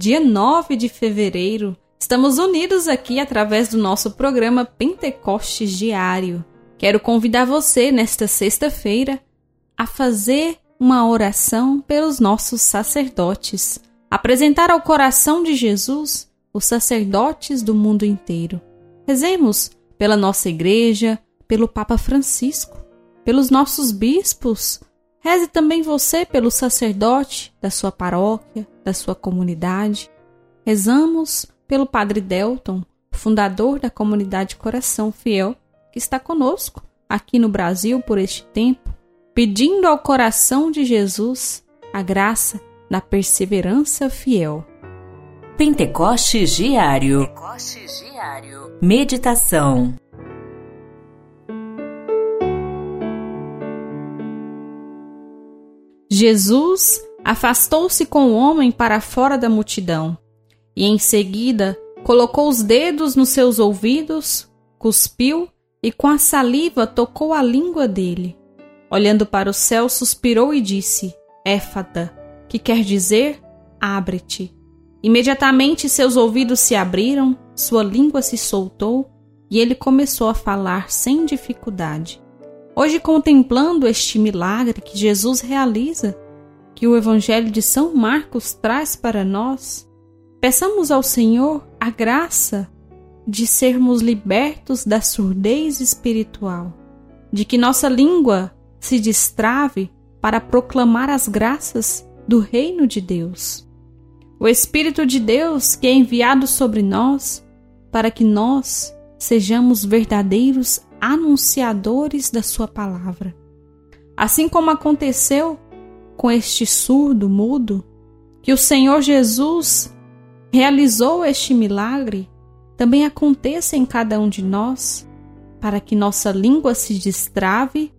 dia 9 de fevereiro, estamos unidos aqui através do nosso programa Pentecostes Diário. Quero convidar você, nesta sexta-feira, a fazer uma oração pelos nossos sacerdotes, apresentar ao coração de Jesus os sacerdotes do mundo inteiro. Rezemos pela nossa igreja, pelo Papa Francisco pelos nossos bispos. Reze também você pelo sacerdote da sua paróquia, da sua comunidade. Rezamos pelo Padre Delton, fundador da comunidade Coração Fiel, que está conosco aqui no Brasil por este tempo, pedindo ao coração de Jesus a graça da perseverança fiel. Pentecostes Diário. Pentecostes Diário. Meditação. Jesus afastou-se com o homem para fora da multidão e, em seguida, colocou os dedos nos seus ouvidos, cuspiu e, com a saliva, tocou a língua dele. Olhando para o céu, suspirou e disse: Éfata, que quer dizer abre-te. Imediatamente seus ouvidos se abriram, sua língua se soltou e ele começou a falar sem dificuldade. Hoje, contemplando este milagre que Jesus realiza, que o Evangelho de São Marcos traz para nós, peçamos ao Senhor a graça de sermos libertos da surdez espiritual, de que nossa língua se destrave para proclamar as graças do Reino de Deus. O Espírito de Deus que é enviado sobre nós para que nós sejamos verdadeiros anunciadores da Sua palavra. Assim como aconteceu com este surdo mudo, que o Senhor Jesus realizou este milagre, também aconteça em cada um de nós, para que nossa língua se destrave,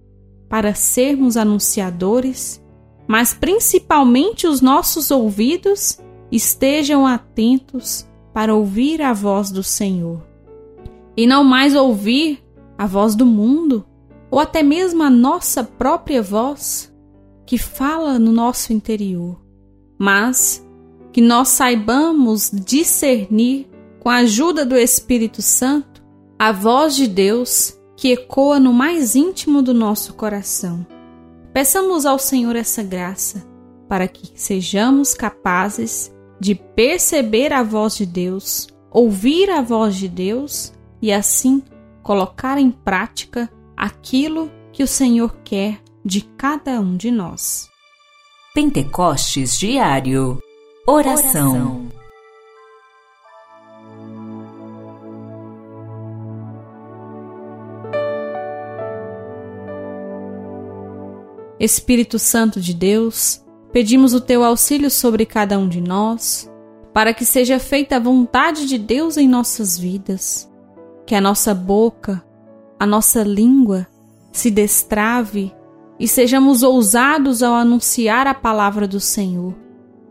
para sermos anunciadores, mas principalmente os nossos ouvidos estejam atentos para ouvir a voz do Senhor. E não mais ouvir a voz do mundo, ou até mesmo a nossa própria voz que fala no nosso interior, mas que nós saibamos discernir, com a ajuda do Espírito Santo, a voz de Deus que ecoa no mais íntimo do nosso coração. Peçamos ao Senhor essa graça para que sejamos capazes de perceber a voz de Deus, ouvir a voz de Deus e assim colocar em prática aquilo que o Senhor quer de cada um de nós. Pentecostes Diário Oração, Oração. Espírito Santo de Deus, pedimos o teu auxílio sobre cada um de nós, para que seja feita a vontade de Deus em nossas vidas que a nossa boca, a nossa língua se destrave e sejamos ousados ao anunciar a palavra do Senhor,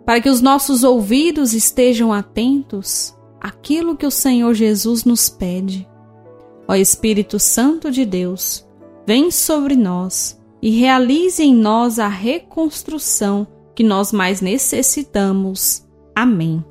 para que os nossos ouvidos estejam atentos àquilo que o Senhor Jesus nos pede. Ó Espírito Santo de Deus, vem sobre nós e realize em nós a reconstrução que nós mais necessitamos. Amém.